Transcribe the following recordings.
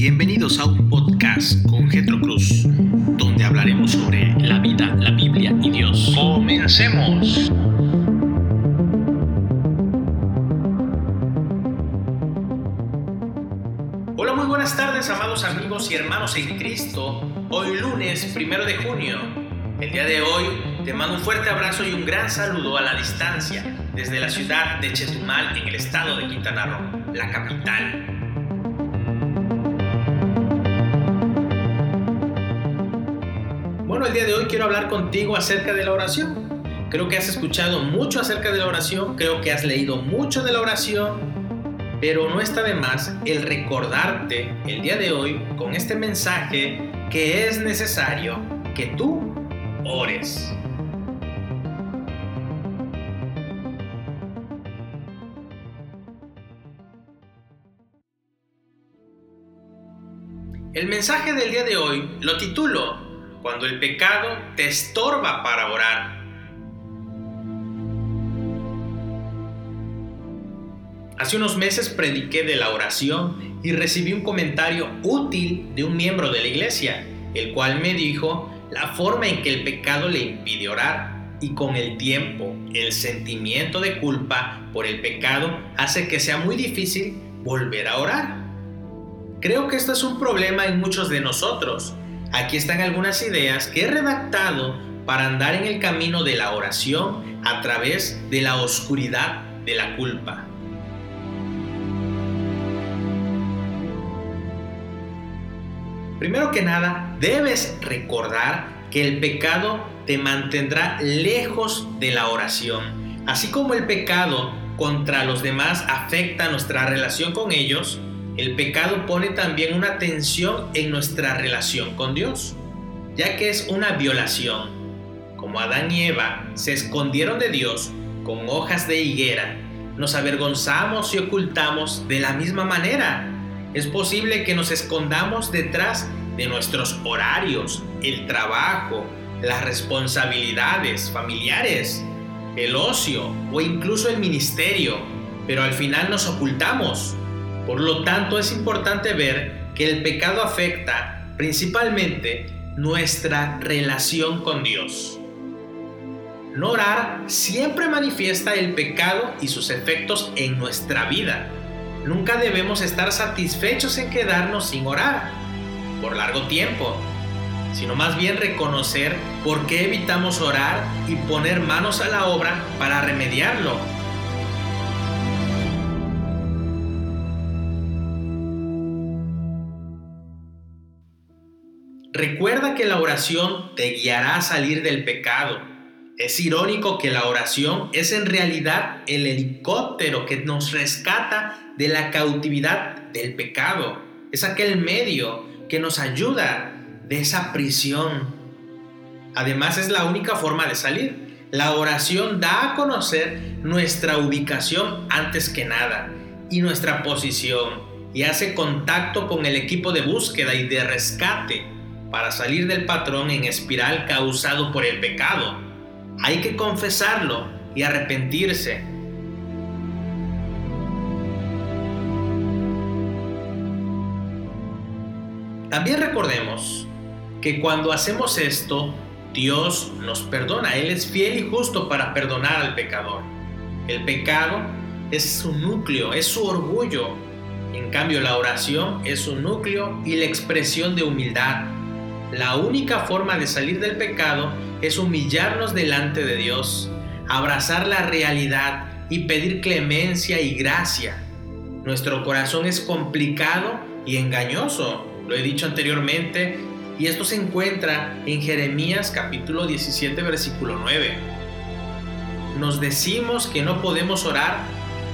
Bienvenidos a un podcast con Getro Cruz, donde hablaremos sobre la vida, la Biblia y Dios. ¡Comencemos! Hola, muy buenas tardes, amados amigos y hermanos en Cristo. Hoy lunes, primero de junio. El día de hoy te mando un fuerte abrazo y un gran saludo a la distancia desde la ciudad de Chetumal en el estado de Quintana Roo, la capital. El día de hoy quiero hablar contigo acerca de la oración. Creo que has escuchado mucho acerca de la oración, creo que has leído mucho de la oración, pero no está de más el recordarte el día de hoy con este mensaje que es necesario que tú ores. El mensaje del día de hoy lo titulo Cuando el pecado te estorba para orar. Hace unos meses prediqué de la oración y recibí un comentario útil de un miembro de la iglesia, el cual me dijo la forma en que el pecado le impide orar y con el tiempo el sentimiento de culpa por el pecado hace que sea muy difícil volver a orar. Creo que esto es un problema en muchos de nosotros. Aquí están algunas ideas que he redactado para andar en el camino de la oración a través de la oscuridad de la culpa. Primero que nada, debes recordar que el pecado te mantendrá lejos de la oración. Así como el pecado contra los demás afecta nuestra relación con ellos, el pecado pone también una tensión en nuestra relación con Dios, ya que es una violación. Como Adán y Eva se escondieron de Dios con hojas de higuera, nos avergonzamos y ocultamos de la misma manera es posible que nos escondamos detrás de nuestros horarios, el trabajo, las responsabilidades familiares, el ocio o incluso el ministerio, pero al final nos ocultamos. Por lo tanto, es importante ver que el pecado afecta principalmente nuestra relación con Dios. No orar siempre manifiesta el pecado y sus efectos en nuestra vida Nunca debemos estar satisfechos en quedarnos sin orar por largo tiempo, sino más bien reconocer por qué evitamos orar y poner manos a la obra para remediarlo. Recuerda que la oración te guiará a salir del pecado. Es irónico que la oración es en realidad el helicóptero que nos rescata de la cautividad del pecado. Es aquel medio que nos ayuda de esa prisión. Además es la única forma de salir. La oración da a conocer nuestra ubicación antes que nada y nuestra posición y hace contacto con el equipo de búsqueda y de rescate para salir del patrón en espiral causado por el pecado. Hay que confesarlo y arrepentirse También recordemos que cuando hacemos esto, Dios nos perdona. Él es fiel y justo para perdonar al pecador. El pecado es su núcleo, es su orgullo. En cambio, la oración es su núcleo y la expresión de humildad. La única forma de salir del pecado es humillarnos delante de Dios, abrazar la realidad y pedir clemencia y gracia. Nuestro corazón es complicado y engañoso lo he dicho anteriormente, y esto se encuentra en Jeremías capítulo 17 versículo 9. Nos decimos que no podemos orar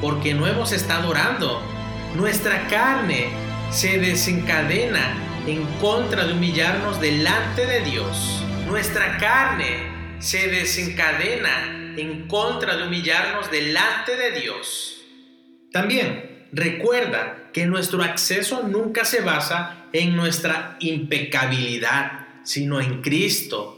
porque no hemos estado orando. Nuestra carne se desencadena en contra de humillarnos delante de Dios. Nuestra carne se desencadena en contra de humillarnos delante de Dios. También Recuerda que nuestro acceso nunca se basa en nuestra impecabilidad, sino en Cristo.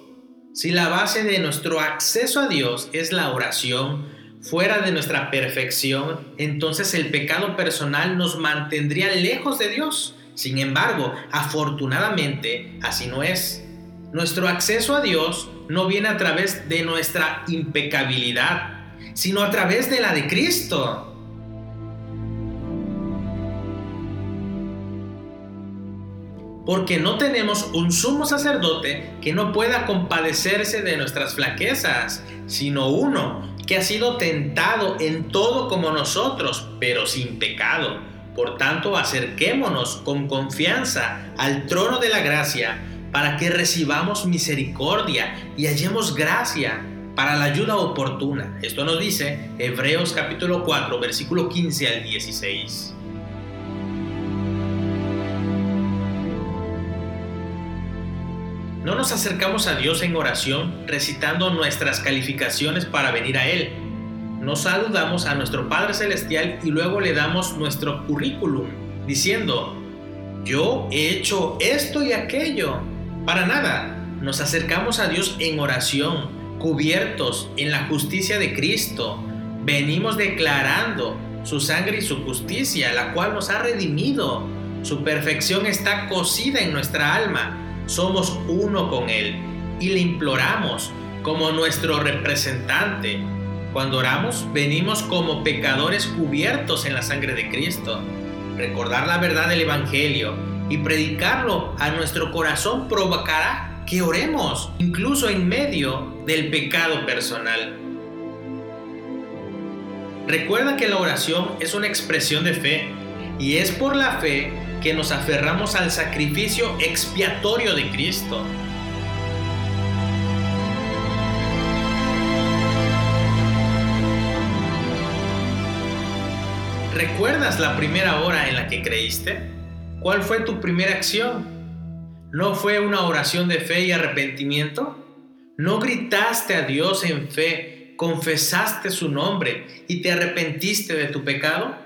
Si la base de nuestro acceso a Dios es la oración, fuera de nuestra perfección, entonces el pecado personal nos mantendría lejos de Dios. Sin embargo, afortunadamente, así no es. Nuestro acceso a Dios no viene a través de nuestra impecabilidad, sino a través de la de Cristo. porque no tenemos un sumo sacerdote que no pueda compadecerse de nuestras flaquezas, sino uno que ha sido tentado en todo como nosotros, pero sin pecado. Por tanto, acerquémonos con confianza al trono de la gracia para que recibamos misericordia y hallemos gracia para la ayuda oportuna. Esto nos dice Hebreos capítulo 4, versículo 15 al 16. No nos acercamos a Dios en oración recitando nuestras calificaciones para venir a Él. Nos saludamos a nuestro Padre Celestial y luego le damos nuestro currículum, diciendo, yo he hecho esto y aquello. Para nada, nos acercamos a Dios en oración, cubiertos en la justicia de Cristo. Venimos declarando su sangre y su justicia, la cual nos ha redimido. Su perfección está cosida en nuestra alma somos uno con Él y le imploramos como nuestro representante. Cuando oramos, venimos como pecadores cubiertos en la sangre de Cristo. Recordar la verdad del Evangelio y predicarlo a nuestro corazón provocará que oremos, incluso en medio del pecado personal. Recuerda que la oración es una expresión de fe y es por la fe que nos aferramos al sacrificio expiatorio de Cristo. ¿Recuerdas la primera hora en la que creíste? ¿Cuál fue tu primera acción? ¿No fue una oración de fe y arrepentimiento? ¿No gritaste a Dios en fe, confesaste su nombre y te arrepentiste de tu pecado?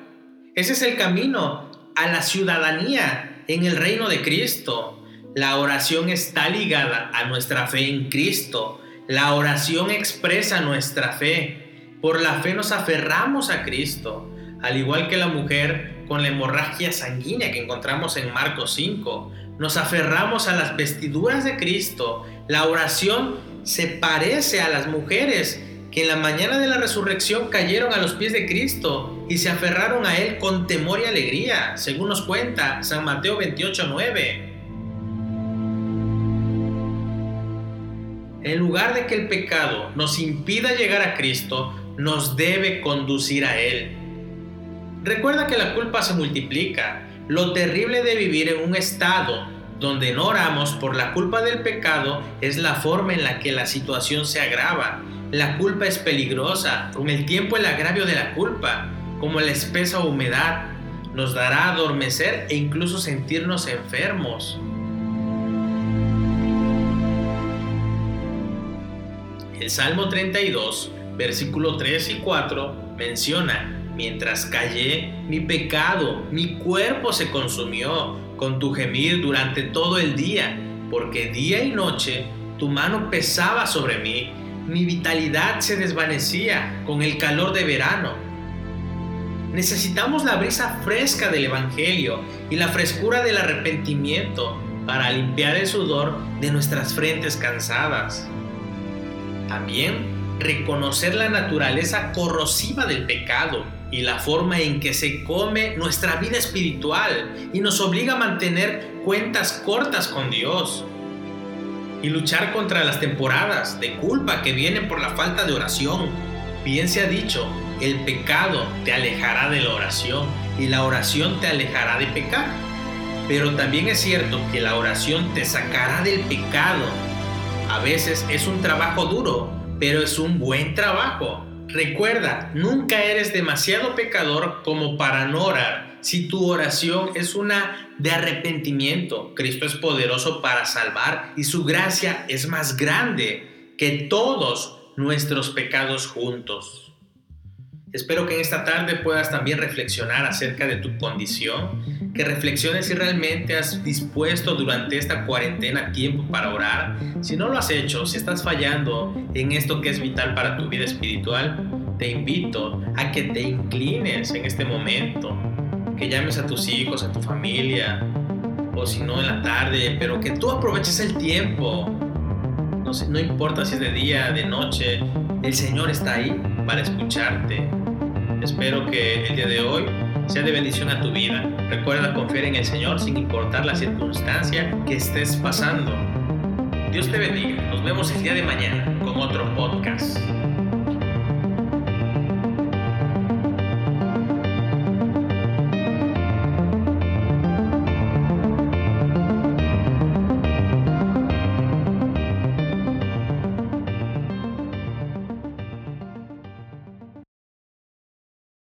Ese es el camino a la ciudadanía en el reino de Cristo. La oración está ligada a nuestra fe en Cristo. La oración expresa nuestra fe. Por la fe nos aferramos a Cristo, al igual que la mujer con la hemorragia sanguínea que encontramos en Marcos 5. Nos aferramos a las vestiduras de Cristo. La oración se parece a las mujeres que en la mañana de la resurrección cayeron a los pies de Cristo y se aferraron a Él con temor y alegría, según nos cuenta San Mateo 28:9. En lugar de que el pecado nos impida llegar a Cristo, nos debe conducir a Él. Recuerda que la culpa se multiplica. Lo terrible de vivir en un estado donde no oramos por la culpa del pecado es la forma en la que la situación se agrava la culpa es peligrosa. Con el tiempo el agravio de la culpa, como la espesa humedad, nos dará adormecer e incluso sentirnos enfermos. El Salmo 32, versículo 3 y 4 menciona, mientras callé mi pecado, mi cuerpo se consumió con tu gemir durante todo el día, porque día y noche tu mano pesaba sobre mí mi vitalidad se desvanecía con el calor de verano. Necesitamos la brisa fresca del Evangelio y la frescura del arrepentimiento para limpiar el sudor de nuestras frentes cansadas. También reconocer la naturaleza corrosiva del pecado y la forma en que se come nuestra vida espiritual y nos obliga a mantener cuentas cortas con Dios y luchar contra las temporadas de culpa que vienen por la falta de oración. Bien se ha dicho, el pecado te alejará de la oración y la oración te alejará de pecar. Pero también es cierto que la oración te sacará del pecado. A veces es un trabajo duro, pero es un buen trabajo. Recuerda, nunca eres demasiado pecador como para no orar si tu oración es una de arrepentimiento, Cristo es poderoso para salvar y su gracia es más grande que todos nuestros pecados juntos. Espero que en esta tarde puedas también reflexionar acerca de tu condición, que reflexiones si realmente has dispuesto durante esta cuarentena tiempo para orar. Si no lo has hecho, si estás fallando en esto que es vital para tu vida espiritual, te invito a que te inclines en este momento que llames a tus hijos, a tu familia, o si no en la tarde, pero que tú aproveches el tiempo. No, importa si es de día, de noche, el Señor está ahí para escucharte. Espero que el día de hoy sea de bendición a tu vida. Recuerda confiar en el Señor sin importar la circunstancia que estés pasando. Dios te bendiga. Nos vemos el día de mañana con otro podcast.